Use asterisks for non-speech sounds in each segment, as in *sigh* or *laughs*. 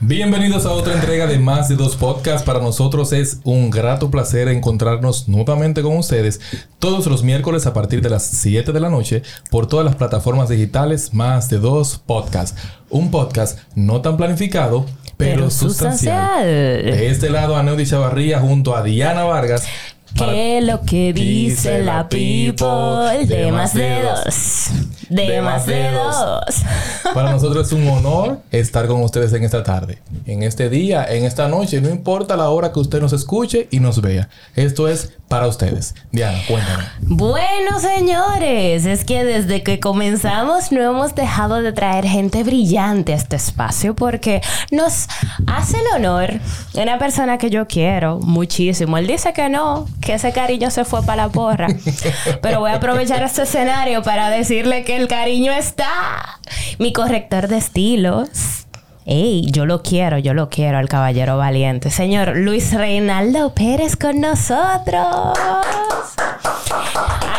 Bienvenidos a otra entrega de Más de Dos Podcasts. Para nosotros es un grato placer encontrarnos nuevamente con ustedes todos los miércoles a partir de las 7 de la noche por todas las plataformas digitales Más de Dos Podcasts. Un podcast no tan planificado, pero, Pero sustancial. sustancial. De este lado, Aneudi Chavarría junto a Diana Vargas. Para- ¿Qué es lo que dice la people? De más de dos. De más de dos. *laughs* Para nosotros es un honor estar con ustedes en esta tarde, en este día, en esta noche, no importa la hora que usted nos escuche y nos vea. Esto es para ustedes. Diana, cuéntame. Bueno, señores, es que desde que comenzamos no hemos dejado de traer gente brillante a este espacio porque nos hace el honor una persona que yo quiero muchísimo. Él dice que no, que ese cariño se fue para la porra. *laughs* Pero voy a aprovechar este escenario para decirle que el cariño está. Mi corrector de estilos. Ey, yo lo quiero, yo lo quiero al caballero valiente. Señor Luis Reinaldo Pérez con nosotros.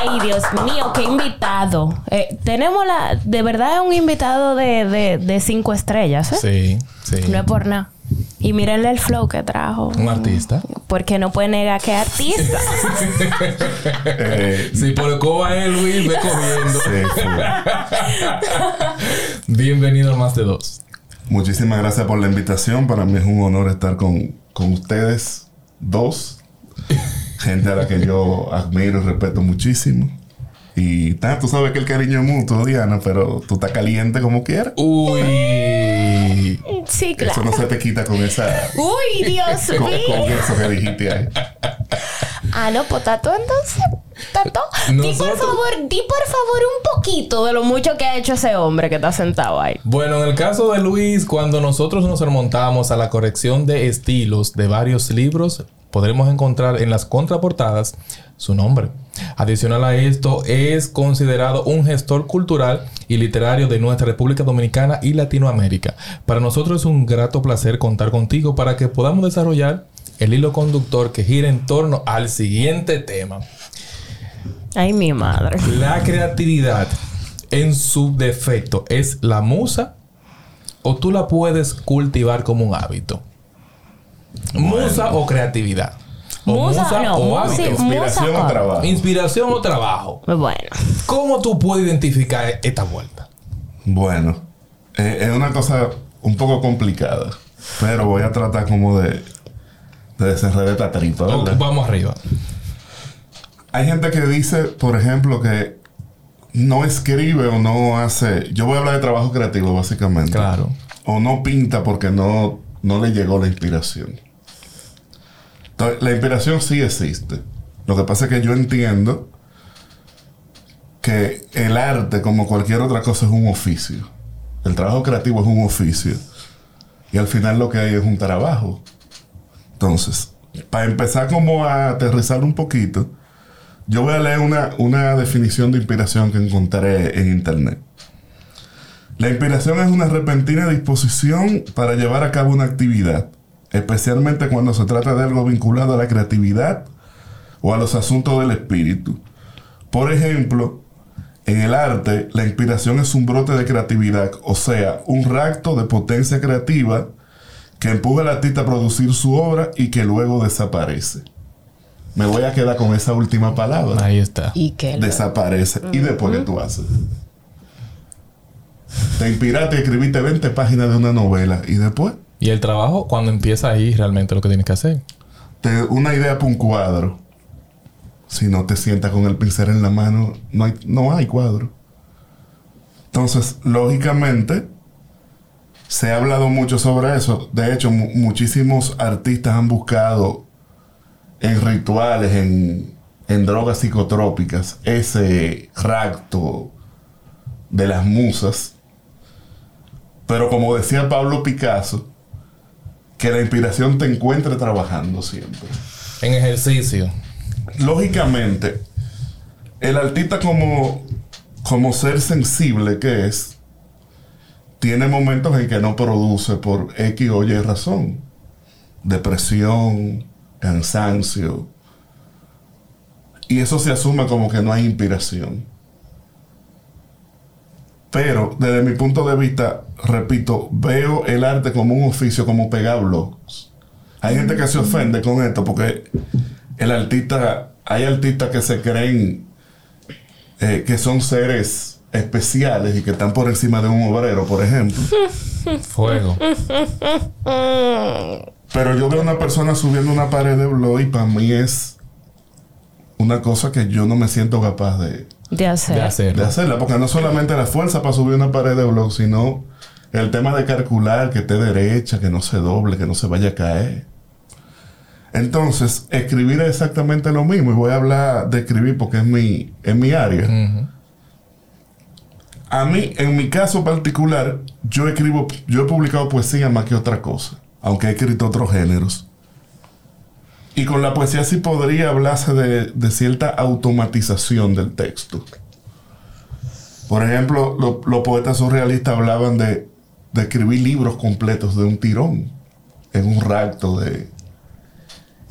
Ay, Dios mío, qué invitado. Eh, tenemos la, de verdad un invitado de, de, de cinco estrellas, ¿eh? Sí, sí. No es por nada. Y mírenle el flow que trajo. Un artista. Porque no puede negar que es artista. Eh, Si por el coba es Luis, ve *laughs* sí, sí. Bienvenido a Más de Dos. Muchísimas gracias por la invitación. Para mí es un honor estar con, con ustedes dos. Gente a la que yo admiro y respeto muchísimo. Y ta, tú sabes que el cariño es mutuo, Diana, pero tú estás caliente como quieras. Uy. Sí, Eso claro. no se te quita con esa... Uy, Dios Con, con mío. eso que dijiste ahí. Ah, no, pues tato entonces. Tato. Di por Nosotros- favor, di por favor un poquito de lo mucho que ha hecho ese hombre que está sentado ahí. Bueno, en el caso de Luis, cuando nosotros nos remontamos a la corrección de estilos de varios libros, podremos encontrar en las contraportadas su nombre. Adicional a esto, es considerado un gestor cultural y literario de nuestra República Dominicana y Latinoamérica. Para nosotros es un grato placer contar contigo para que podamos desarrollar el hilo conductor que gira en torno al siguiente tema. Ay, mi madre. La creatividad en su defecto es la musa o tú la puedes cultivar como un hábito. Musa o creatividad. O Musa, no, o hábito. Inspiración musa- o trabajo. Inspiración o trabajo. Bueno. ¿Cómo tú puedes identificar esta vuelta? Bueno, eh, es una cosa un poco complicada. Pero voy a tratar como de, de tripa, O- ¿verdad? vamos arriba. Hay gente que dice, por ejemplo, que no escribe o no hace. Yo voy a hablar de trabajo creativo, básicamente. Claro. O no pinta porque no, no le llegó la inspiración. Entonces, la inspiración sí existe. Lo que pasa es que yo entiendo que el arte, como cualquier otra cosa, es un oficio. El trabajo creativo es un oficio. Y al final lo que hay es un trabajo. Entonces, para empezar como a aterrizar un poquito, yo voy a leer una, una definición de inspiración que encontré en internet. La inspiración es una repentina disposición para llevar a cabo una actividad, especialmente cuando se trata de algo vinculado a la creatividad o a los asuntos del espíritu. Por ejemplo, en el arte, la inspiración es un brote de creatividad, o sea, un rapto de potencia creativa que empuja al artista a producir su obra y que luego desaparece. Me voy a quedar con esa última palabra. Ahí está. ¿Y qué? lo- Desaparece. ¿Y después qué tú haces? Te inspiraste y escribiste 20 páginas de una novela. ¿Y después? Y el trabajo, cuando empieza ahí, realmente lo que tienes que hacer. Te- una idea para un cuadro. Si no te sientas con el pincel en la mano, no hay, no hay cuadro. Entonces, lógicamente, se ha hablado mucho sobre eso. De hecho, mu- muchísimos artistas han buscado en rituales, en, en drogas psicotrópicas, ese rapto de las musas. Pero como decía Pablo Picasso, que la inspiración te encuentre trabajando siempre. En ejercicio. Lógicamente, el artista como, como ser sensible que es, tiene momentos en que no produce por X o Y razón. Depresión, cansancio. Y eso se asume como que no hay inspiración. Pero desde mi punto de vista, repito, veo el arte como un oficio, como pegar blogs. Hay gente que se ofende con esto porque el artista, hay artistas que se creen eh, que son seres especiales y que están por encima de un obrero, por ejemplo. *laughs* Fuego. Pero yo veo a una persona subiendo una pared de blog y para mí es una cosa que yo no me siento capaz de, De hacer. De de hacerla, porque no solamente la fuerza para subir una pared de blog, sino el tema de calcular que esté derecha, que no se doble, que no se vaya a caer. Entonces, escribir es exactamente lo mismo, y voy a hablar de escribir porque es mi, es mi área. A mí, en mi caso particular, yo escribo, yo he publicado poesía más que otra cosa, aunque he escrito otros géneros. Y con la poesía sí podría hablarse de, de cierta automatización del texto. Por ejemplo, lo- los poetas surrealistas hablaban de, de escribir libros completos de un tirón, en un rapto de,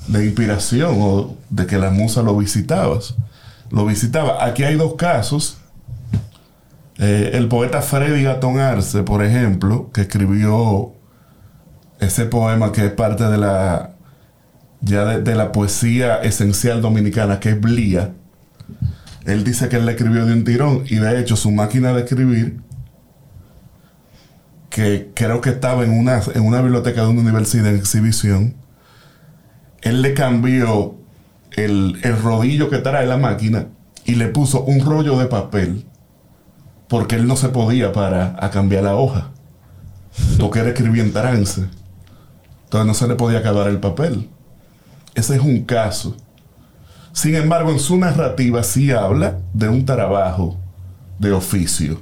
de inspiración o de que la musa lo visitabas. Lo visitaba. Aquí hay dos casos. Eh, el poeta Freddy Gatón Arce, por ejemplo, que escribió ese poema que es parte de la ya de, la poesía esencial dominicana, que es Blía. Él dice que él la escribió de un tirón y de hecho su máquina de escribir, que creo que estaba en una, en una biblioteca de una universidad en exhibición, él le cambió el, el rodillo que trae la máquina y le puso un rollo de papel porque él no se podía para a cambiar la hoja. Porque él escribía en trance. Entonces no se le podía acabar el papel. Ese es un caso. Sin embargo, en su narrativa sí habla de un trabajo de oficio.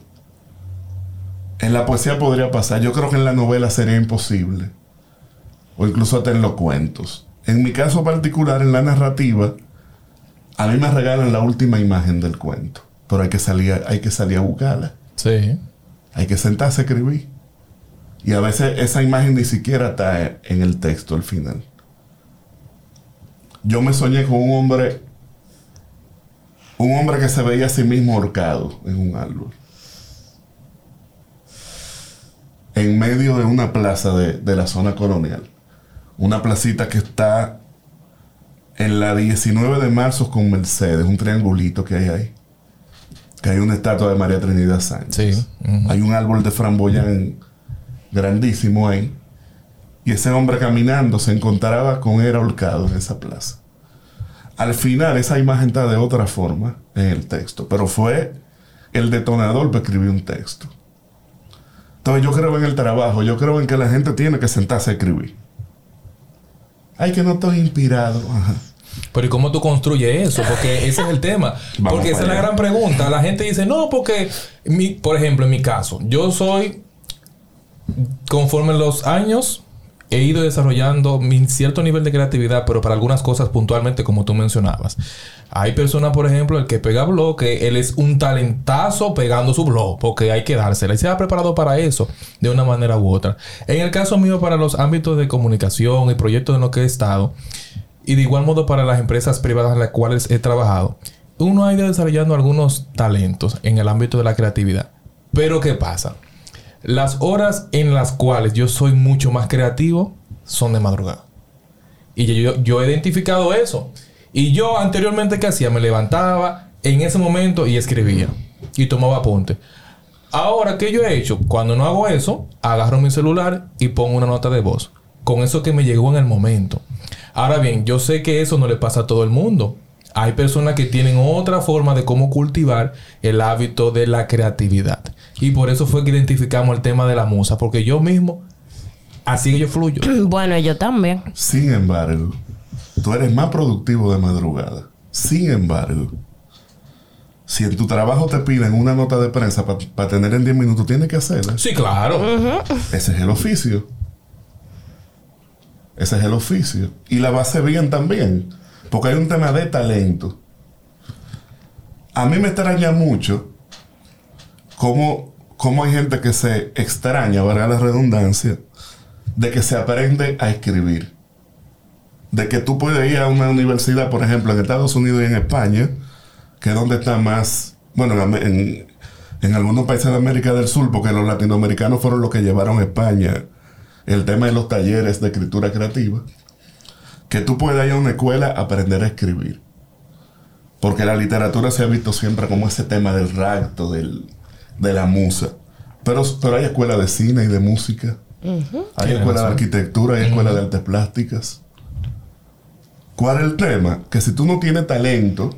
En la poesía podría pasar. Yo creo que en la novela sería imposible. O incluso hasta en los cuentos. En mi caso particular, en la narrativa, a mí me regalan la última imagen del cuento. Pero hay que salir, hay que salir a buscarla. Sí. Hay que sentarse a escribir. Y a veces esa imagen ni siquiera está en el texto al final. Yo me soñé con un hombre, un hombre que se veía a sí mismo ahorcado en un árbol. En medio de una plaza de, de la zona colonial. Una placita que está en la 19 de marzo con Mercedes, un triangulito que hay ahí. Que hay una estatua de María Trinidad Sánchez. Sí. Hay un árbol de framboyán grandísimo ahí. Y ese hombre caminando se encontraba con él ahorcado en esa plaza. Al final esa imagen está de otra forma en el texto, pero fue el detonador para escribir un texto. Entonces yo creo en el trabajo, yo creo en que la gente tiene que sentarse a escribir. Ay, que no estoy inspirado. Ajá. Pero ¿y cómo tú construyes eso? Porque ese es el tema. *laughs* Vamos porque esa es la gran pregunta. La gente dice, no, porque, mi, por ejemplo, en mi caso, yo soy, conforme los años, he ido desarrollando mi cierto nivel de creatividad, pero para algunas cosas puntualmente, como tú mencionabas. Hay personas, por ejemplo, el que pega blog, que él es un talentazo pegando su blog, porque hay que dársela. Y se ha preparado para eso, de una manera u otra. En el caso mío, para los ámbitos de comunicación y proyectos en los que he estado, y de igual modo para las empresas privadas en las cuales he trabajado, uno ha ido desarrollando algunos talentos en el ámbito de la creatividad. Pero ¿qué pasa? Las horas en las cuales yo soy mucho más creativo son de madrugada. Y yo, yo he identificado eso. Y yo anteriormente, ¿qué hacía? Me levantaba en ese momento y escribía. Y tomaba apunte. Ahora, ¿qué yo he hecho? Cuando no hago eso, agarro mi celular y pongo una nota de voz. Con eso que me llegó en el momento. Ahora bien, yo sé que eso no le pasa a todo el mundo. Hay personas que tienen otra forma de cómo cultivar el hábito de la creatividad. Y por eso fue que identificamos el tema de la musa. Porque yo mismo, así que yo fluyo. *clears throat* Bueno, yo también. Sin embargo, tú eres más productivo de madrugada. Sin embargo, si en tu trabajo te piden una nota de prensa para tener en 10 minutos, tienes que hacerla. Sí, claro. Ese es el oficio. Ese es el oficio. Y la base bien también. Porque hay un tema de talento. A mí me extraña mucho cómo cómo hay gente que se extraña, valga la redundancia, de que se aprende a escribir. De que tú puedes ir a una universidad, por ejemplo, en Estados Unidos y en España, que es donde está más, bueno, en, en algunos países de América del Sur, porque los latinoamericanos fueron los que llevaron a España el tema de los talleres de escritura creativa, que tú puedes ir a una escuela a aprender a escribir. Porque la literatura se ha visto siempre como ese tema del rapto, del, de la musa. Pero, pero hay escuelas de cine y de música. Hay escuelas de arquitectura, hay escuelas de artes plásticas. ¿Cuál es el tema? Que si tú no tienes talento,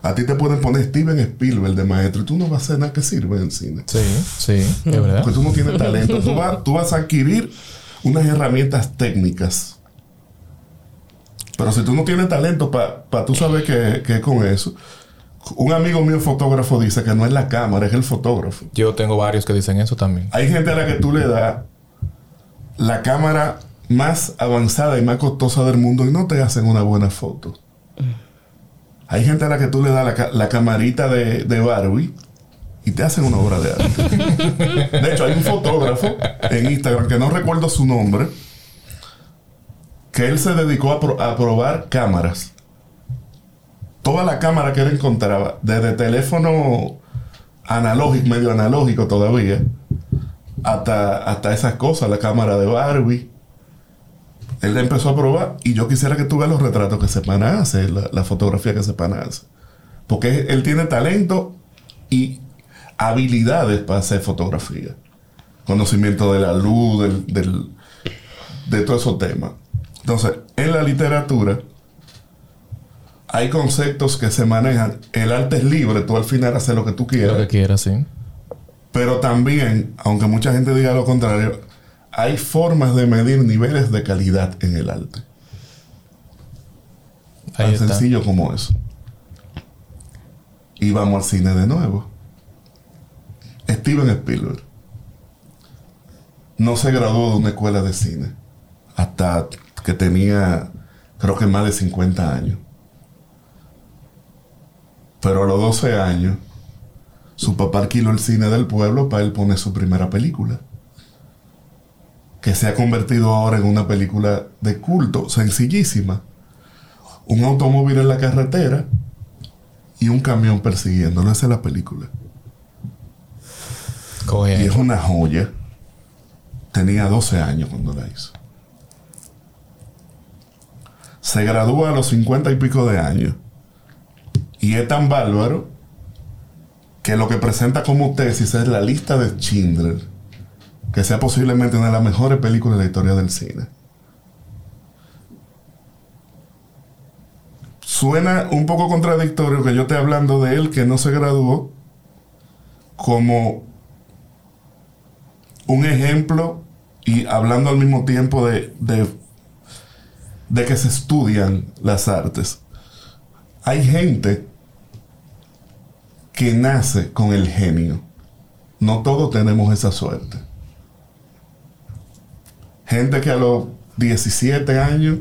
a ti te pueden poner Steven Spielberg de maestro y tú no vas a hacer nada que sirva en el cine. Sí, sí, es verdad. Porque tú no tienes talento. tú, vas, tú vas a adquirir unas herramientas técnicas. Pero si tú no tienes talento para tú saber qué es con eso, un amigo mío fotógrafo dice que no es la cámara, es el fotógrafo. Yo tengo varios que dicen eso también. Hay gente a la que tú le das la cámara más avanzada y más costosa del mundo y no te hacen una buena foto. Hay gente a la que tú le das la, camarita de, de, Barbie te hacen una obra de arte. de hecho, hay un fotógrafo en Instagram que no recuerdo su nombre, que él se dedicó a, probar cámaras toda la cámara que él encontraba, desde teléfono analógico, medio analógico todavía, hasta, hasta esas cosas, la cámara de Barbie. Él empezó a probar y yo quisiera que tú veas los retratos que se van a hacer, la, fotografía que se van a hacer. Porque él tiene talento y habilidades para hacer fotografía. Conocimiento de la luz, del, de todos esos temas. Entonces, en la literatura, hay conceptos que se manejan. El arte es libre, tú al final haces lo que tú quieras. Lo que quieras, sí. Pero también, aunque mucha gente diga lo contrario, hay formas de medir niveles de calidad en el arte. Tan sencillo como eso. Y vamos al cine de nuevo. Steven Spielberg no se graduó de una escuela de cine hasta que tenía, creo que más de 50 años. Pero a los 12 años, su papá alquiló el cine del pueblo para él poner su primera película. Que se ha convertido ahora en una película de culto, sencillísima. Un automóvil en la carretera y un camión persiguiéndolo. Esa es la película. Y es una joya. Tenía 12 años cuando la hizo. Se gradúa a los 50 y pico de años y es tan bárbaro que lo que presenta como tesis es la lista de Schindler, que sea posiblemente una de las mejores películas de la historia del cine. Suena un poco contradictorio que yo esté hablando de él que no se graduó como un ejemplo y hablando al mismo tiempo de, de, que se estudian las artes. Hay gente que nace con el genio. No todos tenemos esa suerte. Gente que a los 17 años,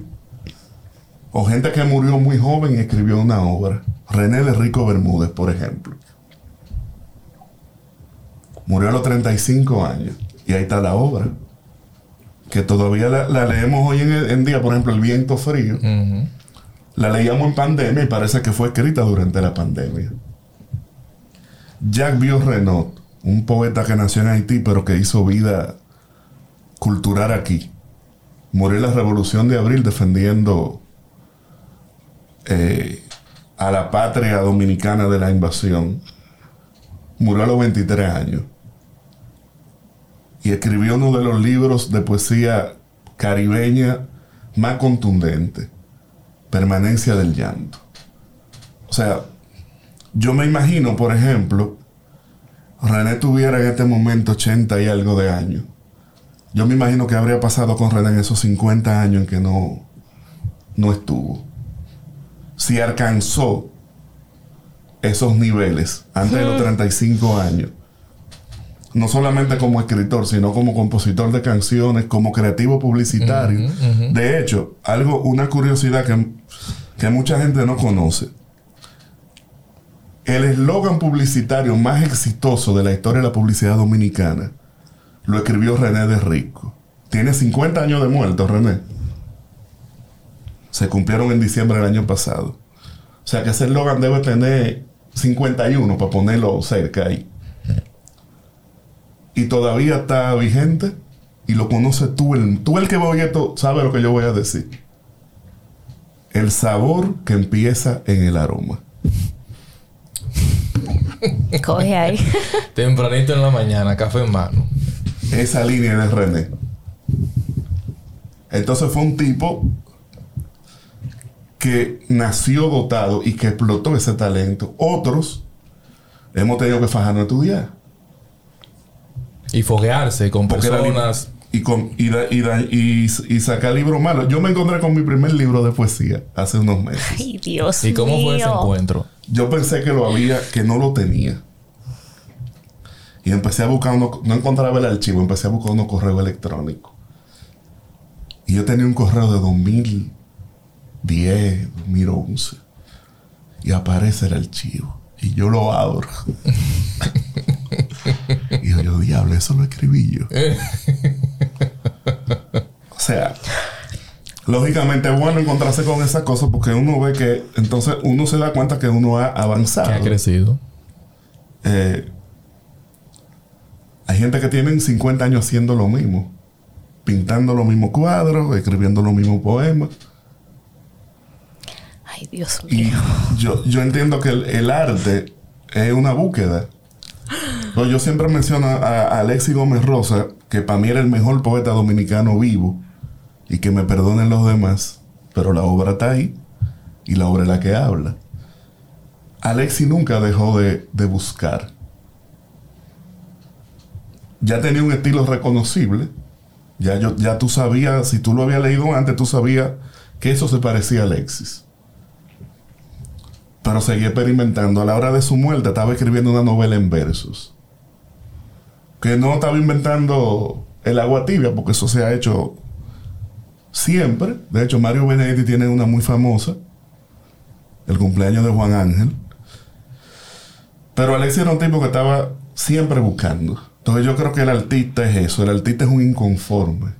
o gente que murió muy joven y escribió una obra. René de Rico Bermúdez, por ejemplo. Murió a los 35 años. Y ahí está la obra. Que todavía la, leemos hoy en, día, por ejemplo, El viento frío. La leíamos en pandemia y parece que fue escrita durante la pandemia. Jacques Vieux un poeta que nació en Haití pero que hizo vida cultural aquí, murió en la Revolución de Abril defendiendo eh, a la patria dominicana de la invasión. Murió a los 23 años. Y escribió uno de los libros de poesía caribeña más contundente, Permanencia del Llanto. O sea, yo me imagino, por ejemplo, René tuviera en este momento 80 y algo de años. Yo me imagino que habría pasado con René en esos 50 años en que no, no estuvo. Si alcanzó esos niveles antes de los 35 años, no solamente como escritor, sino como compositor de canciones, como creativo publicitario. De hecho, algo, una curiosidad que, que mucha gente no conoce el eslogan publicitario más exitoso de la historia de la publicidad dominicana lo escribió René de Rico. Tiene 50 años de muerto, René. Se cumplieron en diciembre del año pasado. O sea que ese eslogan debe tener 51 para ponerlo cerca ahí. Y todavía está vigente y lo conoce tú. El, tú el que va a esto sabe lo que yo voy a decir. El sabor que empieza en el aroma. Coge ahí. *laughs* Tempranito en la mañana, café en mano. Esa línea de René. Entonces fue un tipo que nació dotado y que explotó ese talento. Otros hemos tenido que fajarnos a estudiar. Y foguearse con Porque personas. Y, con, y, da- y, da- y- y sacar libros malos. Yo me encontré con mi primer libro de poesía hace unos meses. Ay, Dios ¿Y cómo fue ese encuentro? Yo pensé que lo había, que no lo tenía. Y empecé a buscar uno, no encontraba el archivo, empecé a buscar unos correos electrónicos. Y yo tenía un correo de 2010, 2011. Y aparece el archivo. Y yo lo abro. *laughs* y yo, yo, diablo, eso lo escribí yo. *laughs* o sea, lógicamente es bueno encontrarse con esas cosas porque uno ve que, entonces uno se da cuenta que uno ha avanzado. Que ha crecido. Eh, hay gente que tienen 50 años haciendo lo mismo. Pintando los mismos cuadros, escribiendo los mismos poemas. Ay, Dios Y mío. yo, yo entiendo que el, el arte es una búsqueda. Yo siempre menciono a, a Alexis Gómez Rosa, que para mí era el mejor poeta dominicano vivo, y que me perdonen los demás, pero la obra está ahí, y la obra es la que habla. Alexis nunca dejó de, de buscar. Ya tenía un estilo reconocible. Ya, yo, ya tú sabías, si tú lo habías leído antes, tú sabías que eso se parecía a Alexis pero seguía experimentando. A la hora de su muerte estaba escribiendo una novela en versos. Que no estaba inventando el agua tibia, porque eso se ha hecho siempre. De hecho, Mario Benedetti tiene una muy famosa, el cumpleaños de Juan Ángel. Pero Alexis era un tipo que estaba siempre buscando. Entonces yo creo que el artista es eso, el artista es un inconforme.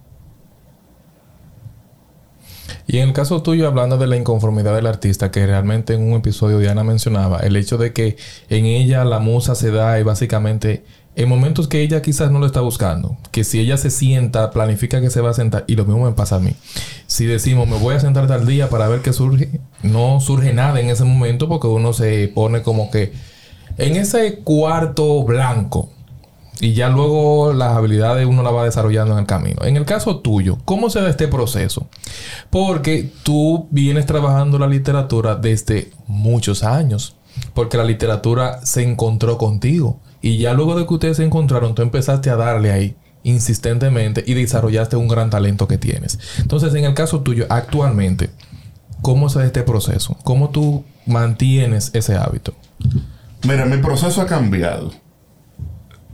Y en el caso tuyo, hablando de la inconformidad del artista, que realmente en un episodio Diana mencionaba, el hecho de que en ella la musa se da y básicamente en momentos que ella quizás no lo está buscando, que si ella se sienta, planifica que se va a sentar, y lo mismo me pasa a mí. Si decimos, me voy a sentar tal día para ver qué surge, no surge nada en ese momento porque uno se pone como que en ese cuarto blanco. Y ya luego las habilidades uno las va desarrollando en el camino. En el caso tuyo, ¿cómo se da este proceso? Porque tú vienes trabajando la literatura desde muchos años. Porque la literatura se encontró contigo. Y ya luego de que ustedes se encontraron, tú empezaste a darle ahí insistentemente y desarrollaste un gran talento que tienes. Entonces, en el caso tuyo, actualmente, ¿cómo se da este proceso? ¿Cómo tú mantienes ese hábito? Mira, mi proceso ha cambiado.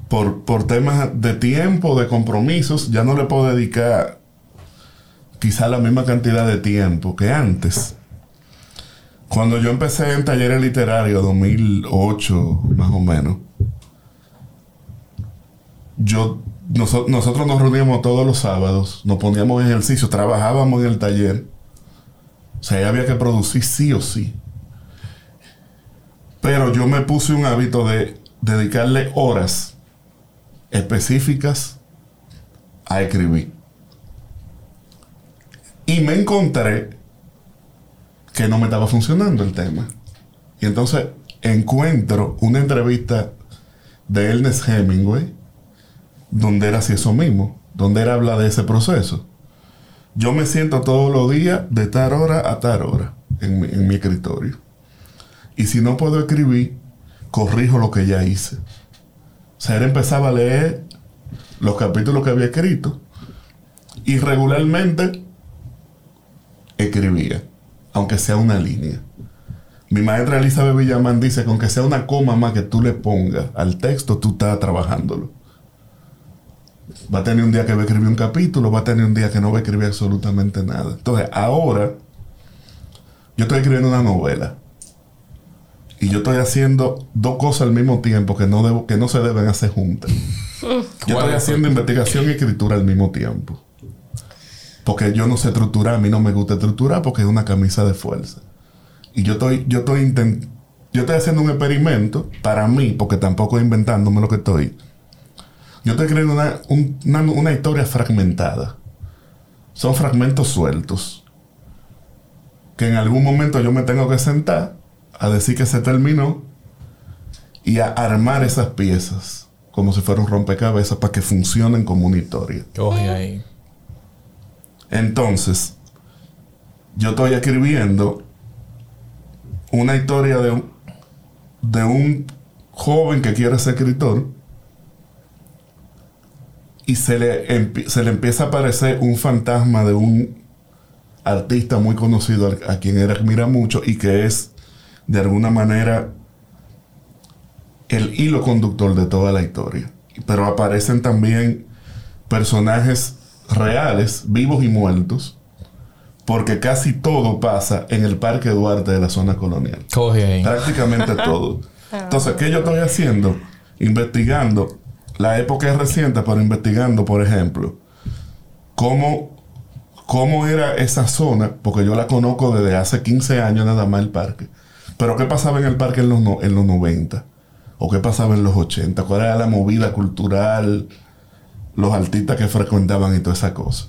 Por, por temas de tiempo, de compromisos, ya no le puedo dedicar quizá la misma cantidad de tiempo que antes. Cuando yo empecé en talleres literarios, 2008 más o menos, yo, noso- nosotros nos reuníamos todos los sábados, nos poníamos en ejercicio, trabajábamos en el taller. O sea, ahí había que producir sí o sí. Pero yo me puse un hábito de dedicarle horas específicas a escribir. Y me encontré que no me estaba funcionando el tema. Y entonces encuentro una entrevista de Ernest Hemingway donde era así eso mismo, donde él habla de ese proceso. Yo me siento todos los días de tal hora a tal hora en mi, en mi escritorio. Y si no puedo escribir, corrijo lo que ya hice. Sea, empezaba a leer los capítulos que había escrito y regularmente escribía, aunque sea una línea. Mi maestra Elizabeth Villamán dice que aunque sea una coma más que tú le pongas al texto, tú estás trabajándolo. Va a tener un día que va a escribir un capítulo, va a tener un día que no va a escribir absolutamente nada. Entonces, ahora yo estoy escribiendo una novela. Y yo estoy haciendo dos cosas al mismo tiempo que no, debo, que no se deben hacer juntas. Yo estoy haciendo investigación y escritura al mismo tiempo. Porque yo no sé estructurar, a mí no me gusta estructurar porque es una camisa de fuerza. Y yo estoy, yo estoy yo estoy haciendo un experimento para mí, porque tampoco inventándome lo que estoy. Yo estoy creando una, un- una, una historia fragmentada. Son fragmentos sueltos. Que en algún momento yo me tengo que sentar a decir que se terminó y a armar esas piezas como si fuera un rompecabezas para que funcionen como una historia. Coge ahí. Entonces, yo estoy escribiendo una historia de un, de un joven que quiere ser escritor y se le, se le empieza a aparecer un fantasma de un artista muy conocido a, quien él admira mucho y que es de alguna manera el hilo conductor de toda la historia. Pero aparecen también personajes reales, vivos y muertos, porque casi todo pasa en el Parque Duarte de la zona colonial. Coge ahí. Prácticamente *laughs* todo. Entonces, ¿qué yo estoy haciendo? Investigando la época reciente, pero investigando, por ejemplo, cómo, cómo era esa zona, porque yo la conozco desde hace 15 años nada más el parque. Pero ¿qué pasaba en el parque en los, no- en los 90? ¿O qué pasaba en los 80? ¿Cuál era la movida cultural? Los artistas que frecuentaban y toda esa cosa.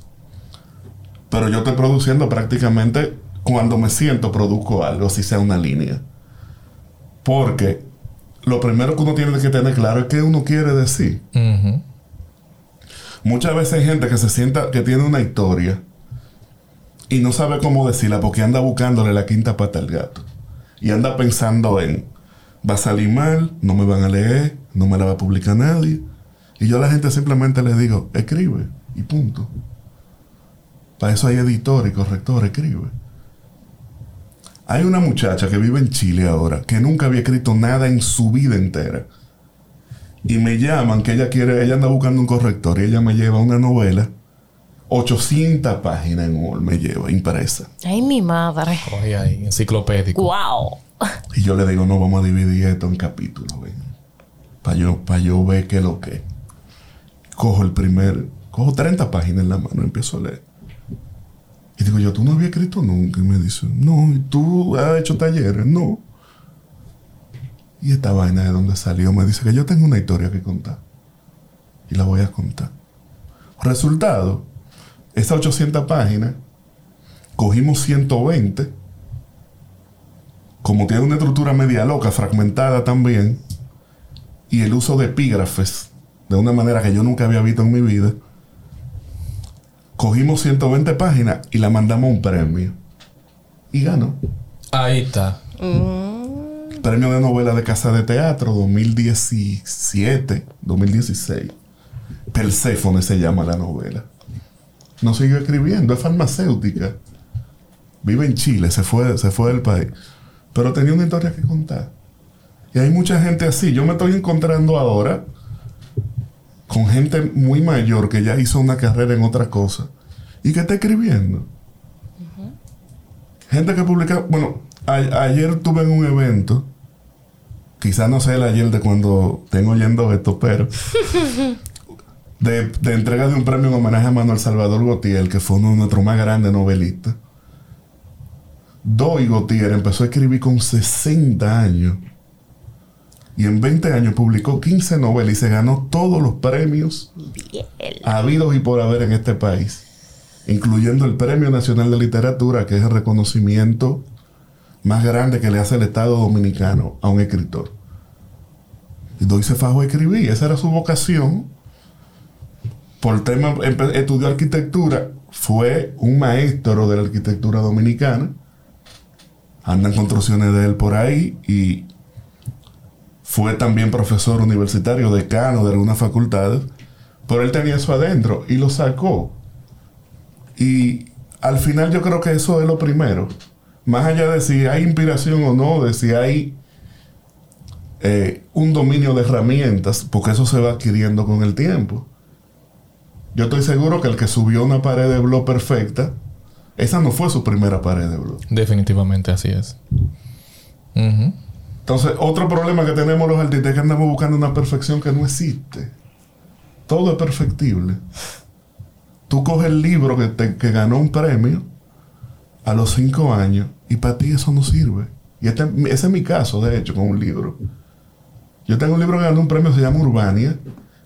Pero yo estoy produciendo prácticamente cuando me siento, produzco algo, si sea una línea. Porque lo primero que uno tiene que tener claro es qué uno quiere decir. Muchas veces hay gente que se sienta que tiene una historia y no sabe cómo decirla porque anda buscándole la quinta pata al gato. Y anda pensando en, va a salir mal, no me van a leer, no me la va a publicar nadie. Y yo a la gente simplemente le digo, escribe y punto. Para eso hay editor y corrector, escribe. Hay una muchacha que vive en Chile ahora que nunca había escrito nada en su vida entera. Y me llaman que ella quiere, ella anda buscando un corrector y ella me lleva una novela, 800 páginas en Word me lleva, impresa. Ay, mi madre. Coge ahí. Enciclopédico. Wow. Y yo le digo, no, vamos a dividir esto en capítulos, Para yo, pa yo ver qué es lo que. Cojo el primer, cojo 30 páginas en la mano, empiezo a leer. Y digo yo, ¿tú no habías escrito nunca? Y me dice, no, ¿y tú has hecho talleres? No. Y esta vaina de donde salió me dice que yo tengo una historia que contar. Y la voy a contar. Resultado, esas 800 páginas, cogimos 120 como tiene una estructura media loca, fragmentada también, y el uso de epígrafes de una manera que yo nunca había visto en mi vida, cogimos 120 páginas y la mandamos a un premio. Y ganó. Ahí está. Premio de novela de Casa de Teatro 2017, 2016. Perséfone se llama la novela. No siguió escribiendo, es farmacéutica. Vive en Chile, se fue, se fue del país. Pero tenía una historia que contar. Y hay mucha gente así. Yo me estoy encontrando ahora con gente muy mayor que ya hizo una carrera en otra cosa y que está escribiendo. Gente que publica. Bueno, a- ayer tuve en un evento. Quizás no sea el ayer de cuando tengo oyendo esto, pero. *laughs* De, de entrega de un premio en homenaje a Manuel Salvador Gautier, que fue uno de nuestros más grandes novelistas. Doy Gautier empezó a escribir con 60 años. Y en 20 años publicó 15 novelas y se ganó todos los premios habidos y por haber en este país. Incluyendo el Premio Nacional de Literatura, que es el reconocimiento más grande que le hace el Estado Dominicano a un escritor. Y Doy se fajó a escribir, esa era su vocación. Por tema, estudió arquitectura, fue un maestro de la arquitectura dominicana. Andan construcciones de él por ahí y fue también profesor universitario, decano de algunas facultades, pero él tenía eso adentro y lo sacó. Y al final yo creo que eso es lo primero. Más allá de si hay inspiración o no, de si hay eh, un dominio de herramientas, porque eso se va adquiriendo con el tiempo. Yo estoy seguro que el que subió una pared de blog perfecta, esa no fue su primera pared de blog. Definitivamente así es. Entonces, otro problema que tenemos los artistas es que andamos buscando una perfección que no existe. Todo es perfectible. Tú coges el libro que, te- que ganó un premio a los cinco años y para ti eso no sirve. Y este- ese es mi caso, de hecho, con un libro. Yo tengo un libro que ganó un premio, se llama Urbania,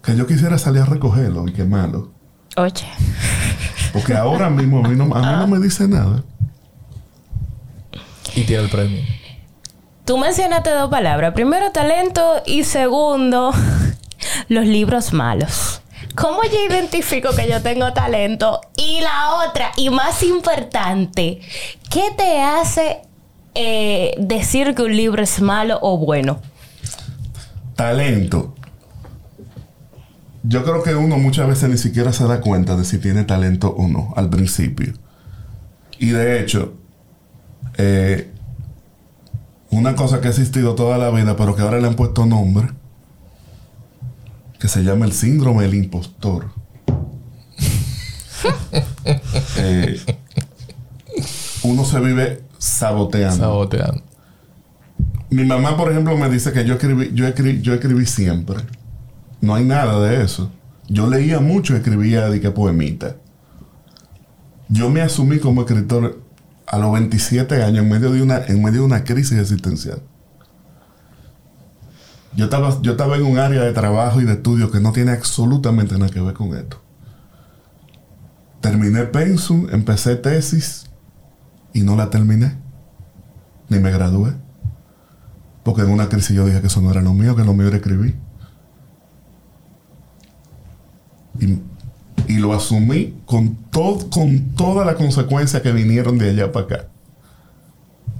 que yo quisiera salir a recogerlo y quemarlo. Oye. Porque ahora mismo a mí no, a mí no me dice nada. Y tiene el premio. Tú mencionaste dos palabras. Primero, talento y segundo, *laughs* los libros malos. ¿Cómo yo identifico que yo tengo talento? Y la otra, y más importante, ¿qué te hace eh, decir que un libro es malo o bueno? Talento. Yo creo que uno muchas veces ni siquiera se da cuenta de si tiene talento o no al principio. Y de hecho, eh, una cosa que ha existido toda la vida, pero que ahora le han puesto nombre, que se llama el síndrome del impostor. *laughs* Eh, uno se vive saboteando. Saboteando. Mi mamá, por ejemplo, me dice que yo escribí, yo escribí, yo escribí siempre. No hay nada de eso. Yo leía mucho escribía de que poemita. Yo me asumí como escritor a los 27 años en medio de una, en medio de una crisis existencial. Yo estaba, yo estaba en un área de trabajo y de estudio que no tiene absolutamente nada que ver con esto. Terminé pensum, empecé tesis y no la terminé. Ni me gradué. Porque en una crisis yo dije que eso no era lo mío, que lo mío era escribir. Y, lo asumí con, todo, con todas las consecuencias que vinieron de allá para acá.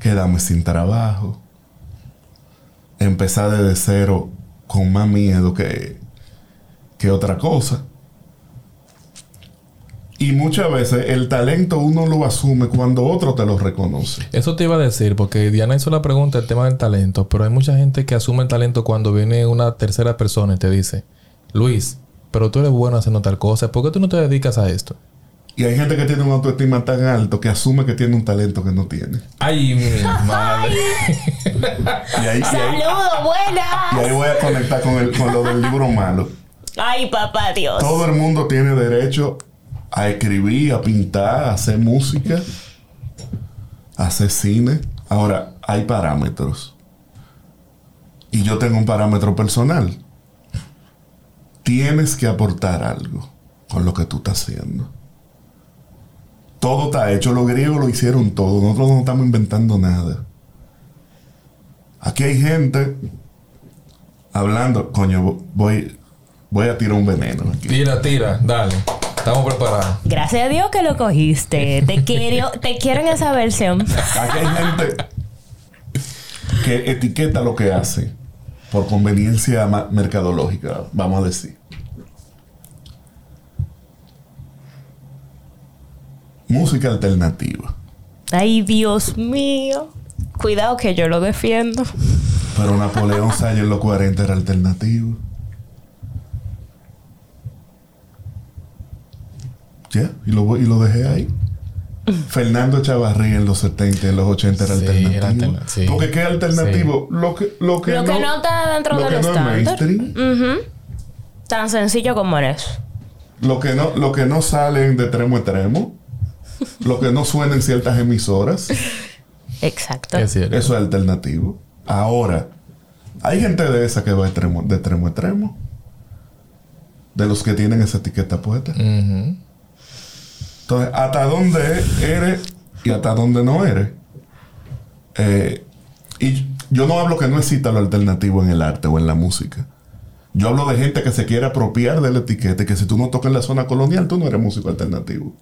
Quedarme sin trabajo. Empezar desde cero con más miedo que, que otra cosa. Y muchas veces el talento uno lo asume cuando otro te lo reconoce. Eso te iba a decir, porque Diana hizo la pregunta del tema del talento, pero hay mucha gente que asume el talento cuando viene una tercera persona y te dice, Luis, pero tú eres bueno haciendo tal cosa, ¿por qué tú no te dedicas a esto? Y hay gente que tiene una autoestima tan alto que asume que tiene un talento que no tiene. Ay, mi *laughs* madre. Y ahí, y ¡Saludos, y buenas! ahí voy a conectar con, el, con lo del libro malo. ¡Ay, papá Dios! Todo el mundo tiene derecho a escribir, a pintar, a hacer música, a hacer cine. Ahora, hay parámetros. Y yo tengo un parámetro personal. Tienes que aportar algo con lo que tú estás haciendo. Todo está hecho. Los griegos lo hicieron todo. Nosotros no estamos inventando nada. Aquí hay gente hablando. Coño, voy, voy a tirar un veneno aquí. Tira, tira, dale. Estamos preparados. Gracias a Dios que lo cogiste. Te *laughs* quiero, te quiero en esa versión. Aquí hay gente que etiqueta lo que hace por conveniencia mercadológica, vamos a decir. Música alternativa. Ay, Dios mío. Cuidado que yo lo defiendo. Pero Napoleón Salle en los 40 era alternativo. Ya, y lo, y lo dejé ahí. Fernando Chavarría en los 70 y en los 80 era Sí, alternativo. era alterna- sí. Porque ¿qué alternativo? Lo que, lo que, Lo que no está dentro lo del que no es mainstream. Ujú. Tan sencillo como eso. Lo que no, lo que no salen de extremo a extremo. lo que no suena en ciertas emisoras. Exacto. Es. Eso es alternativo. Ahora, hay gente de esa que va de extremo, de extremo a extremo. De los que tienen esa etiqueta puesta. Ujú. Entonces, hasta dónde eres y hasta dónde no eres. Eh, y yo no hablo que no exista lo alternativo en el arte o en la música. Yo hablo de gente que se quiere apropiar de la etiqueta y que si tú no tocas en la zona colonial, tú no eres músico alternativo.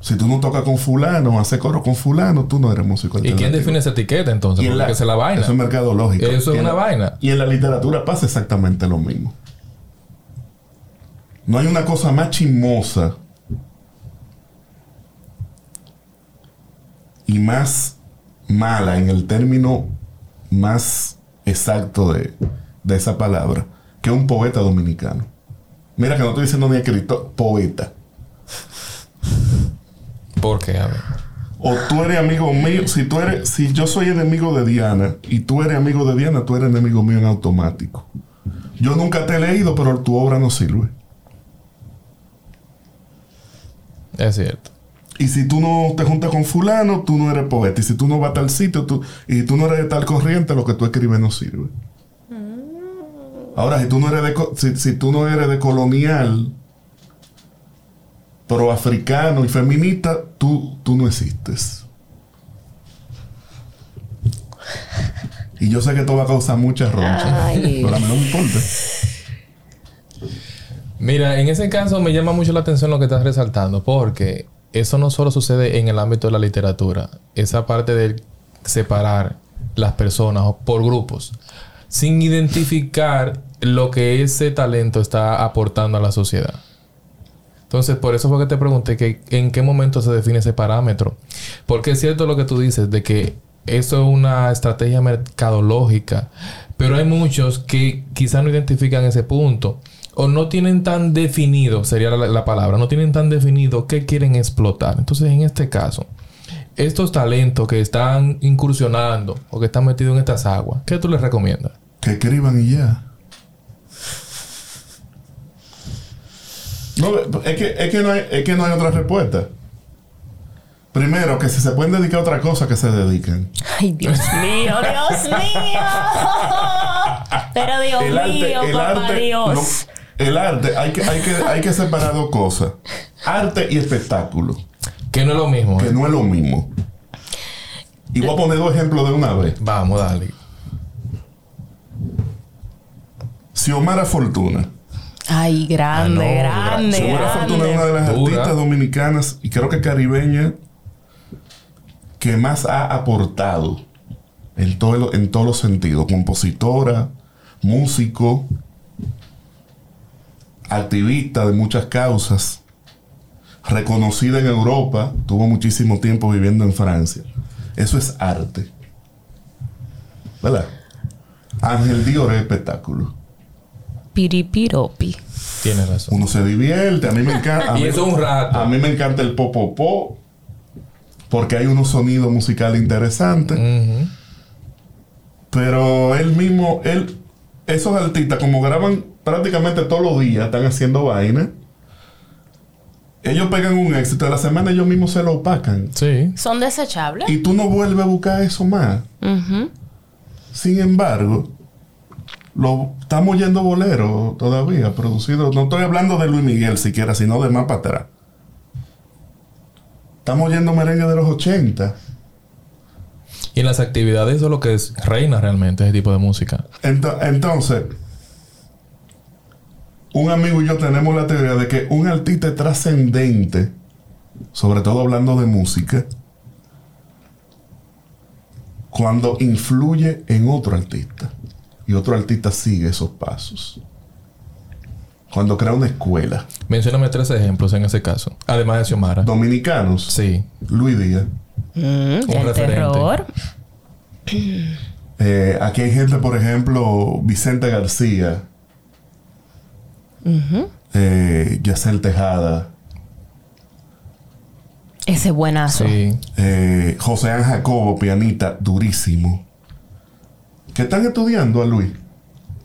Si tú no tocas con fulano, haces coro con fulano, tú no eres músico ¿Y alternativo. quién define esa etiqueta entonces? Y en Porque la- esa es la vaina. Eso es mercadológico. Eso es Y una la- vaina. Y en la literatura pasa exactamente lo mismo. No hay una cosa más chismosa y más mala en el término más exacto de, de esa palabra que un poeta dominicano. Mira que no estoy diciendo ni escritor, poeta. ¿Por qué? A ver. O tú eres amigo mío. Si tú eres, si yo soy enemigo de Diana y tú eres amigo de Diana, tú eres enemigo mío en automático. Yo nunca te he leído, pero tu obra no sirve. Es cierto. Y si tú no te juntas con fulano, tú no eres poeta. Y si tú no vas a tal sitio, tú, y tú no eres de tal corriente, lo que tú escribes no sirve. Ahora, si tú no eres de, co- si, si tú no eres de colonial, proafricano y feminista, tú, tú no existes. Y yo sé que esto va a causar mucha roncha. Ay. Pero a mí no me importa. Mira, en ese caso me llama mucho la atención lo que estás resaltando, porque eso no solo sucede en el ámbito de la literatura, esa parte de separar las personas por grupos, sin identificar lo que ese talento está aportando a la sociedad. Entonces, por eso fue que te pregunté que en qué momento se define ese parámetro. Porque es cierto lo que tú dices, de que eso es una estrategia mercadológica, pero hay muchos que quizás no identifican ese punto o no tienen tan definido, sería la, la palabra, no tienen tan definido qué quieren explotar. Entonces, en este caso, estos talentos que están incursionando o que están metidos en estas aguas, ¿qué tú les recomiendas? Que escriban y ya. No, es que, es, que no hay, es que no hay otra respuesta. Primero, que si se pueden dedicar a otra cosa, que se dediquen. Ay, Dios mío, Dios mío. *laughs* Pero Dios mío, papá Dios. no, el arte, hay que, hay, que, hay que separar dos cosas. Arte y espectáculo. Que no es lo mismo. Que ¿eh? no es lo mismo. Y voy a poner dos ejemplos de una vez. Vamos, dale. Xiomara Fortuna. Ay, grande, Ah, no, grande, Xiomara Fortuna es una de las Dura. artistas dominicanas y creo que caribeña que más ha aportado en, todo en todos los sentidos. Compositora, músico, activista de muchas causas, reconocida en Europa, tuvo muchísimo tiempo viviendo en Francia. Eso es arte. ¿Verdad? Ángel Dior es espectáculo. Piripiropi. Tienes razón. Uno se divierte, a mí me encanta. a *laughs* Y mí- eso es un rato. A mí me encanta el popopó porque hay unos sonidos musicales interesantes. Pero él mismo, él, esos artistas, como graban prácticamente todos los días, están haciendo vaina. Ellos pegan un éxito, a la semana ellos mismos se lo opacan. Sí. ¿Son desechables? Y tú no vuelves a buscar eso más. Ujú. Sin embargo, lo estamos yendo bolero todavía, producido. No estoy hablando de Luis Miguel siquiera, sino de más para atrás. Estamos yendo merengue de los 80. Y en las actividades eso es lo que es reina realmente, ese tipo de música. Ento- entonces, un amigo y yo tenemos la teoría de que un artista es trascendente, sobre todo hablando de música, cuando influye en otro artista y otro artista sigue esos pasos. Cuando crea una escuela. Mencióname tres ejemplos en ese caso. Además de Xiomara. Dominicanos, Sí. Luis Díaz. Mm, Un el referente. terror. Eh, aquí hay gente, por ejemplo, Vicente García, eh, Yacel Tejada, Ese buenazo. Sí. eh, José Ángel Jacobo, pianista, durísimo, que están estudiando a Luis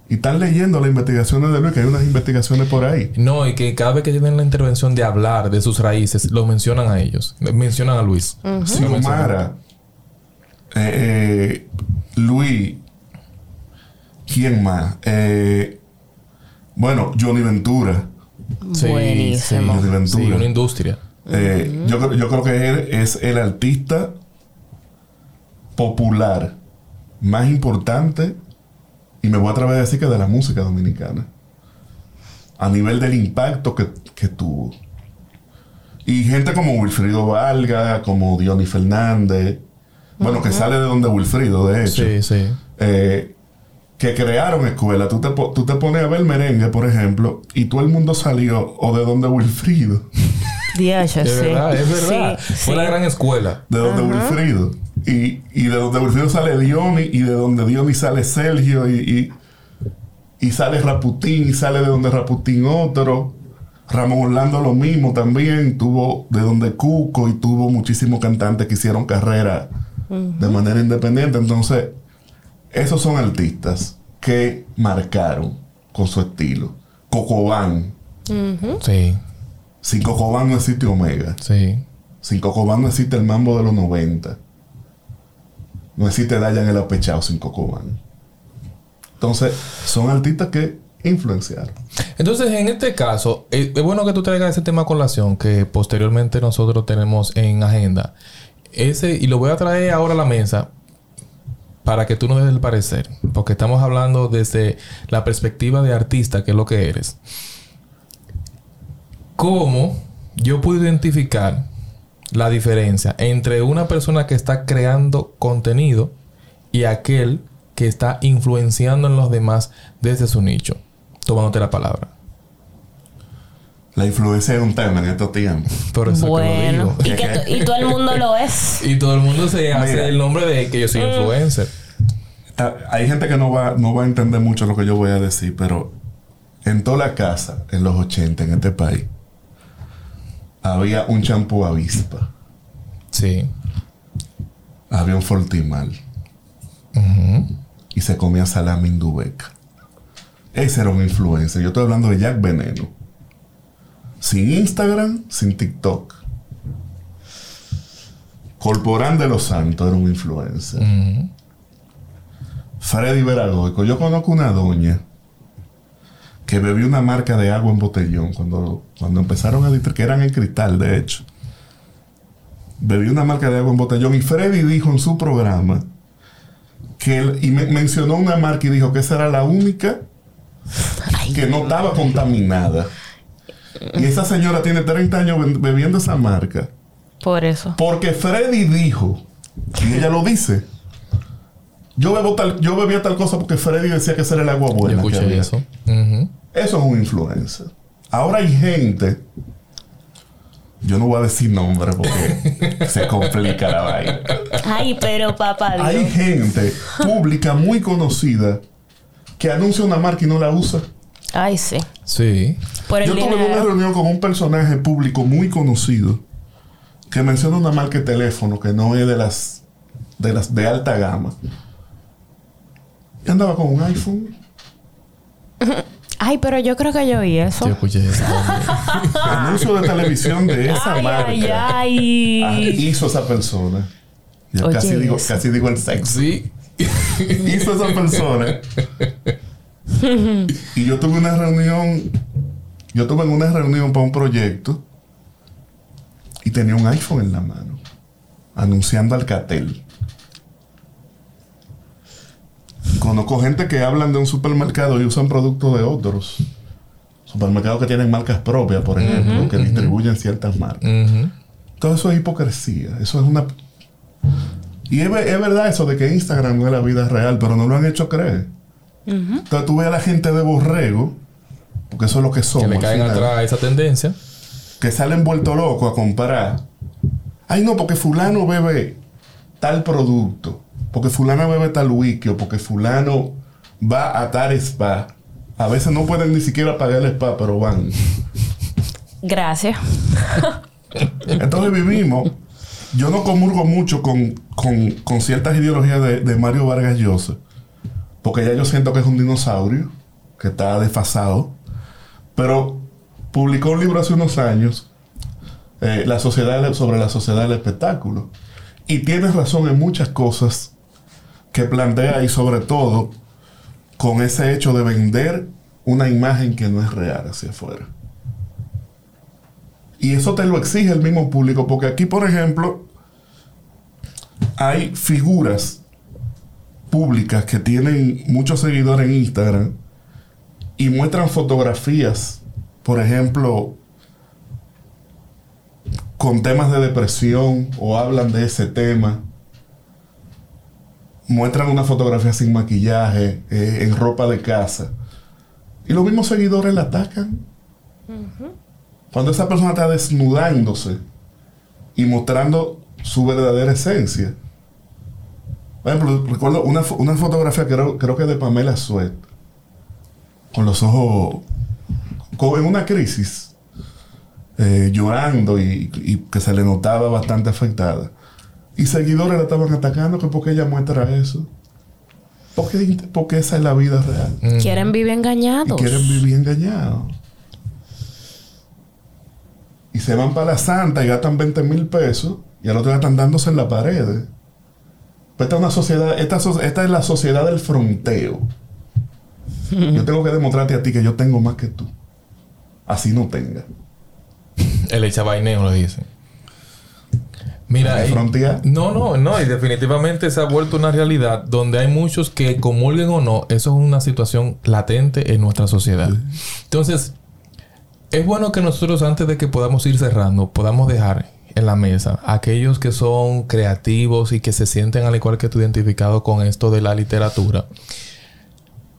y están leyendo las investigaciones de Luis, que hay unas investigaciones por ahí. No, y que cada vez que tienen la intervención de hablar de sus raíces, lo mencionan a ellos. Mencionan a Luis. Eh, eh, Luis, ¿quién más? Eh, bueno, Johnny Ventura. Sí, Buenísimo. Johnny Ventura. Sí, una industria. Eh, yo, creo- yo creo que él es el artista popular más importante, y me voy a atrever a decir que de la música dominicana, a nivel del impacto que, que tuvo. Y gente como Wilfrido Valga, como Diony Fernández, bueno, que sale de donde Wilfrido, de hecho, Sí, sí. eh, que crearon escuelas. Tú te, tú te pones a ver merengue, por ejemplo, y todo el mundo salió o de donde Wilfrido. *laughs* Dios, Es sí. verdad, es verdad. Sí, Fue sí. la gran escuela. de donde Wilfrido. Y, y de donde Wilfrido sale Diony, y de donde Diony sale Sergio, y, y, y sale Raputín, y sale de donde Raputín otro. Ramón Orlando lo mismo también, tuvo de donde Cuco y tuvo muchísimos cantantes que hicieron carrera de manera independiente. Entonces, esos son artistas que marcaron con su estilo. Cocobán. Sí, Sin Cocobán no existe Omega. sí. Sin Cocobán no existe el mambo de los 90. No existe Dayan el apechado sin Cocobán. Entonces, son artistas que influenciaron. Entonces, en este caso, eh, es bueno que tú traigas ese tema a colación que posteriormente nosotros tenemos en agenda. Ese, y lo voy a traer ahora a la mesa para que tú nos des el parecer. Porque estamos hablando desde la perspectiva de artista, que es lo que eres. ¿Cómo yo puedo identificar la diferencia entre una persona que está creando contenido y aquel que está influenciando en los demás desde su nicho? Tomándote la palabra. La influencia es un tema en estos tiempos. Por eso Bueno, que lo digo. que y todo el mundo lo es. Y todo el mundo se hace Mira. el nombre de que yo soy influencer. Ah, Hay gente que no va, no va a entender mucho lo que yo voy a decir, pero en toda la casa, en los 80, en este país, había un champú avispa, Sí. había un fortimal y se comía salami indubeca. Ese era un influencer. Yo estoy hablando de Jack Veneno. Sin Instagram, sin TikTok. Corporán de los Santos era un influencer. Freddy Veragoico. Yo conozco una doña que bebió una marca de agua en botellón cuando, cuando empezaron a decir que eran en cristal, de hecho. Bebió una marca de agua en botellón y Freddy dijo en su programa que él, y me- mencionó una marca y dijo que esa era la única Ay, que no estaba contaminada. Y esa señora tiene 30 años be- bebiendo esa marca. por eso. Porque Freddy dijo, y ella lo dice, yo bebo tal, yo bebía tal cosa porque Freddy decía que ese era el agua Yo buena. que escuché había". eso. Eso es un influencer. Ahora hay gente, yo no voy a decir nombre porque *laughs* se complica la vaina. Ay, pero papá Hay Dios. gente pública muy conocida que anuncia una marca y no la usa. Ay, sí. Sí. Por el Yo tuve una reunión con un personaje público muy conocido que menciona una marca de teléfono que no es de las de las de alta gama. Y andaba con un iPhone. Ay, pero yo creo que yo oí eso. Yo escuché eso. *laughs* Anuncio de televisión de esa Ay, marca. ay, Ah, ay. hizo esa persona. Yo Oye, casi digo, eso. casi digo el sexo. sí. *laughs* Hizo esa persona. Y yo tuve una reunión. Yo tuve en una reunión para un proyecto. Y tenía un iPhone en la mano. Anunciando Alcatel. Conozco gente que hablan de un supermercado y usan productos de otros. Supermercados que tienen marcas propias, por ejemplo, que distribuyen ciertas marcas. Todo eso es hipocresía. Eso es una. Y es, es verdad eso de que Instagram no es la vida real, pero no lo han hecho creer. Entonces tú ves a la gente de borrego, porque eso es lo que Que somos. le al caen final, atrás esa tendencia. Que salen vuelto loco a comparar. Ay, no, porque Fulano bebe tal producto. Porque Fulano bebe tal wiki. O porque Fulano va a tal spa. A veces no pueden ni siquiera pagar el spa, pero van. Gracias. Entonces vivimos. Yo no comulgo mucho con, con- con ciertas ideologías de, de Mario Vargas Llosa. Porque ya yo siento que es un dinosaurio. Que está desfasado. Pero publicó un libro hace unos años. eh, la sociedad sobre la sociedad del espectáculo. Y tienes razón en muchas cosas que plantea y sobre todo con ese hecho de vender una imagen que no es real hacia afuera. Y eso te lo exige el mismo público, porque aquí, por ejemplo, hay figuras públicas que tienen muchos seguidores en Instagram y muestran fotografías, por ejemplo, con temas de depresión o hablan de ese tema. Muestran una fotografía sin maquillaje, eh, en ropa de casa. Y los mismos seguidores la atacan. Cuando esa persona está desnudándose y mostrando su verdadera esencia. Por ejemplo, recuerdo una, una fotografía, creo, creo que de Pamela Suet, con los ojos, en una crisis, eh, llorando y, y que se le notaba bastante afectada. Y seguidores la estaban atacando que porque ella muestra eso. Porque, porque esa es la vida real. Quieren vivir Y engañados. quieren vivir engañados. Y se van para la santa y gastan 20 mil pesos y al otro día están dándose en la pared. Pues esta es una sociedad, esta, esta es la sociedad del fronteo. *laughs* Yo tengo que demostrarte a ti que yo tengo más que tú. Así no tenga. El echabaineo lo dice. Mira, ¿De y- frontear? no, no, no, y definitivamente se ha vuelto una realidad donde hay muchos que comulguen o no, eso es una situación latente en nuestra sociedad. Entonces, es bueno que nosotros antes de que podamos ir cerrando, podamos dejar en la mesa aquellos que son creativos y que se sienten al igual que tú identificado con esto de la literatura.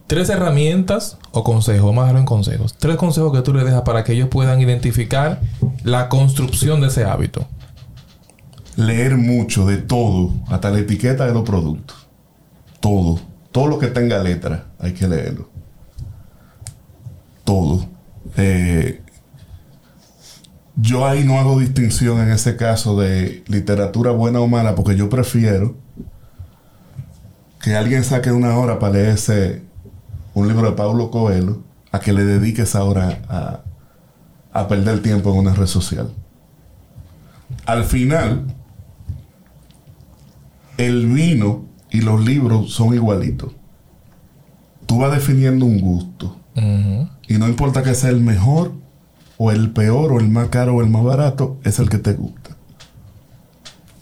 Tres herramientas o consejos, vamos a en consejos. Tres consejos que tú le dejas para que ellos puedan identificar la construcción de ese hábito. Leer mucho de todo, hasta la etiqueta de los productos. Todo. Todo lo que tenga letra, hay que leerlo. Todo. Eh, yo ahí no hago distinción en ese caso de literatura buena o mala, porque yo prefiero que alguien saque una hora para leerse un libro de Paulo Coelho a que le dedique esa hora a, a perder tiempo en una red social. Al final, el vino y los libros son igualitos. Tú vas definiendo un gusto. Y no importa que sea el mejor o el peor o el más caro o el más barato, es el que te gusta.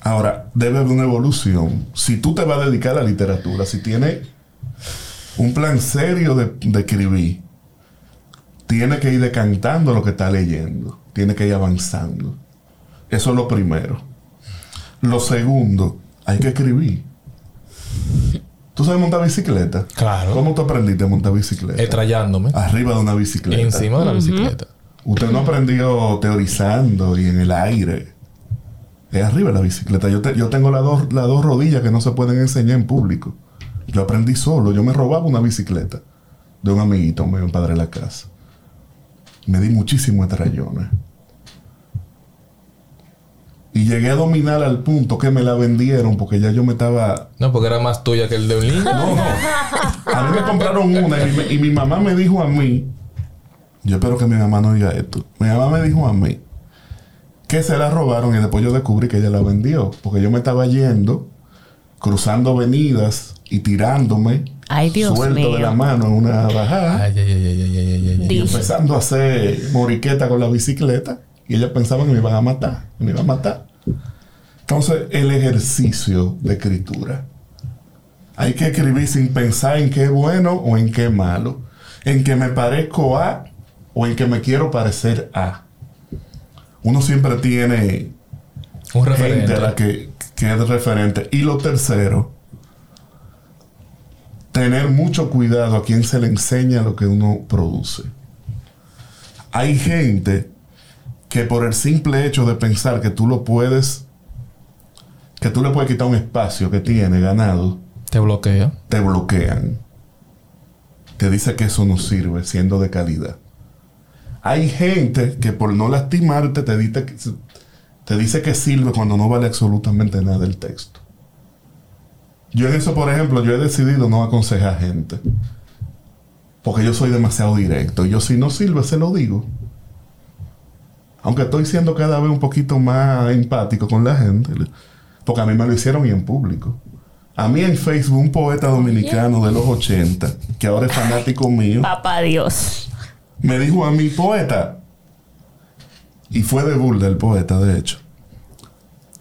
Ahora, debe haber una evolución. Si tú te vas a dedicar a la literatura, si tienes un plan serio de, de escribir, tiene que ir decantando lo que está leyendo. Tiene que ir avanzando. Eso es lo primero. Lo segundo, hay que escribir. ¿Tú sabes montar bicicleta? Claro. ¿Cómo tú aprendiste a montar bicicleta? Estrellándome Arriba de una bicicleta. encima de la bicicleta. Usted no aprendió teorizando y en el aire. Es arriba la bicicleta. Yo, te- yo tengo las dos, las dos rodillas que no se pueden enseñar en público. Yo aprendí solo. Yo me robaba una bicicleta de un amiguito mío, un padre de la casa. Me di muchísimos estrellones. Y llegué a dominar al punto que me la vendieron porque ya yo me estaba No, porque era más tuya que el de un niño. no, no. A mí me compraron una y mi, y mi mamá me dijo a mí, yo espero que mi mamá no diga esto, mi mamá me dijo a mí que se la robaron y después yo descubrí que ella la vendió, porque yo me estaba yendo, cruzando avenidas y tirándome Ay, Dios suelto de la mano en una bajada Ay, ay, ay, ay, ay, ay, ay, ay. y empezando a hacer moriqueta con la bicicleta y ella pensaba que me iban a matar, que me iban a matar. Entonces, el ejercicio de escritura. Hay que escribir sin pensar en qué es bueno o en qué es malo. En que me parezco a o en que me quiero parecer a. Uno siempre tiene Un gente referente. a la que, que es referente. Y lo tercero, tener mucho cuidado a quien se le enseña lo que uno produce. Hay gente que por el simple hecho de pensar que tú lo puedes, que tú le puedes quitar un espacio que tiene ganado, Te bloquea. te bloquean. Te dice que eso no sirve siendo de calidad. Hay gente que por no lastimarte te dice que, te dice que sirve cuando no vale absolutamente nada el texto. Yo en eso, por ejemplo, yo he decidido no aconsejar gente. Porque yo soy demasiado directo. Yo si no sirve, se lo digo. Aunque estoy siendo cada vez un poquito más empático con la gente. Porque a mí me lo hicieron y en público. A mí en Facebook, un poeta dominicano de los 80, que ahora es fanático mío, Papá Dios. Me dijo a mi poeta, y fue de burla el poeta, de hecho,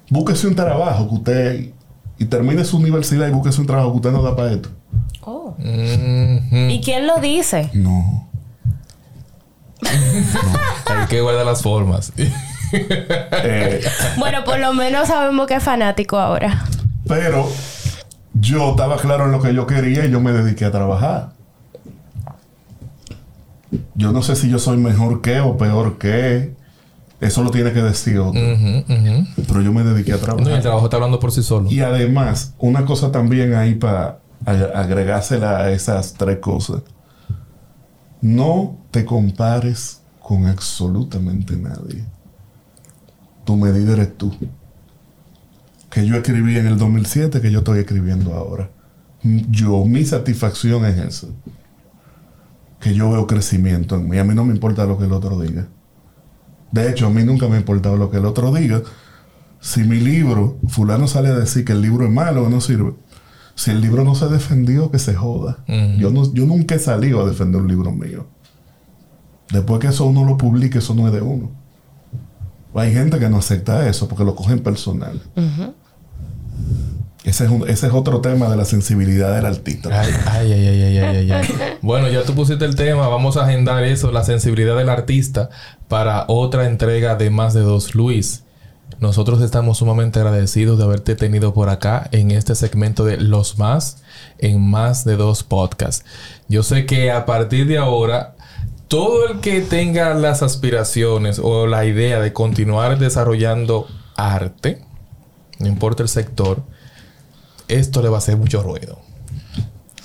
búsquese un trabajo que usted, y termine su universidad y búsquese un trabajo que usted no da para esto. Oh. ¿Y quién lo dice? No. *laughs* Hay que guardar las formas. Eh, Bueno, por lo menos sabemos que es fanático ahora. pero yo estaba claro en lo que yo quería y yo me dediqué a trabajar. Yo no sé si yo soy mejor que o peor que. Eso lo tiene que decir otro. Pero yo me dediqué a trabajar. No, el trabajo está hablando por sí solo. Y además, una cosa también ahí para agregársela a esas tres cosas. No te compares con absolutamente nadie. tu medida eres tú. Que yo escribí en el 2007, que yo estoy escribiendo ahora. Yo, mi satisfacción es eso. Que yo veo crecimiento en mí. A mí no me importa lo que el otro diga. De hecho, a mí nunca me ha importado lo que el otro diga. Si mi libro, fulano sale a decir que el libro es malo o no sirve. Si el libro no se defendió, que se joda. yo, no, yo nunca he salido a defender un libro mío. Después que eso uno lo publique, eso no es de uno. Hay gente que no acepta eso porque lo cogen personal. Ese, es ese es otro tema de la sensibilidad del artista. Ay, ay, ay, ay, ay, *laughs* bueno, ya tú pusiste el tema. Vamos a agendar eso, la sensibilidad del artista, para otra entrega de Más de Dos Luis. Nosotros estamos sumamente agradecidos de haberte tenido por acá en este segmento de Los Más en Más de Dos Podcasts. Yo sé que a partir de ahora todo el que tenga las aspiraciones o la idea de continuar desarrollando arte, no importa el sector, esto le va a hacer mucho ruido.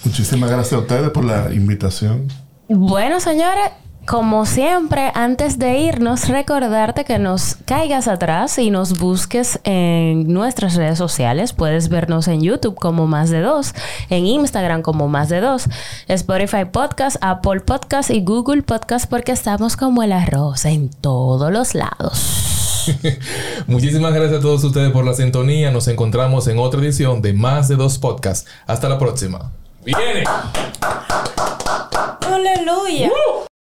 Muchísimas gracias a ustedes por la invitación. Bueno, señores, como siempre, antes de irnos, recordarte que nos caigas atrás y nos busques en nuestras redes sociales. Puedes vernos en YouTube como Más de Dos, en Instagram como Más de Dos, Spotify Podcast, Apple Podcast y Google Podcast porque estamos como el arroz en todos los lados. *laughs* Muchísimas gracias a todos ustedes por la sintonía. Nos encontramos en otra edición de Más de Dos Podcast. Hasta la próxima. ¡Viene! ¡Aleluya!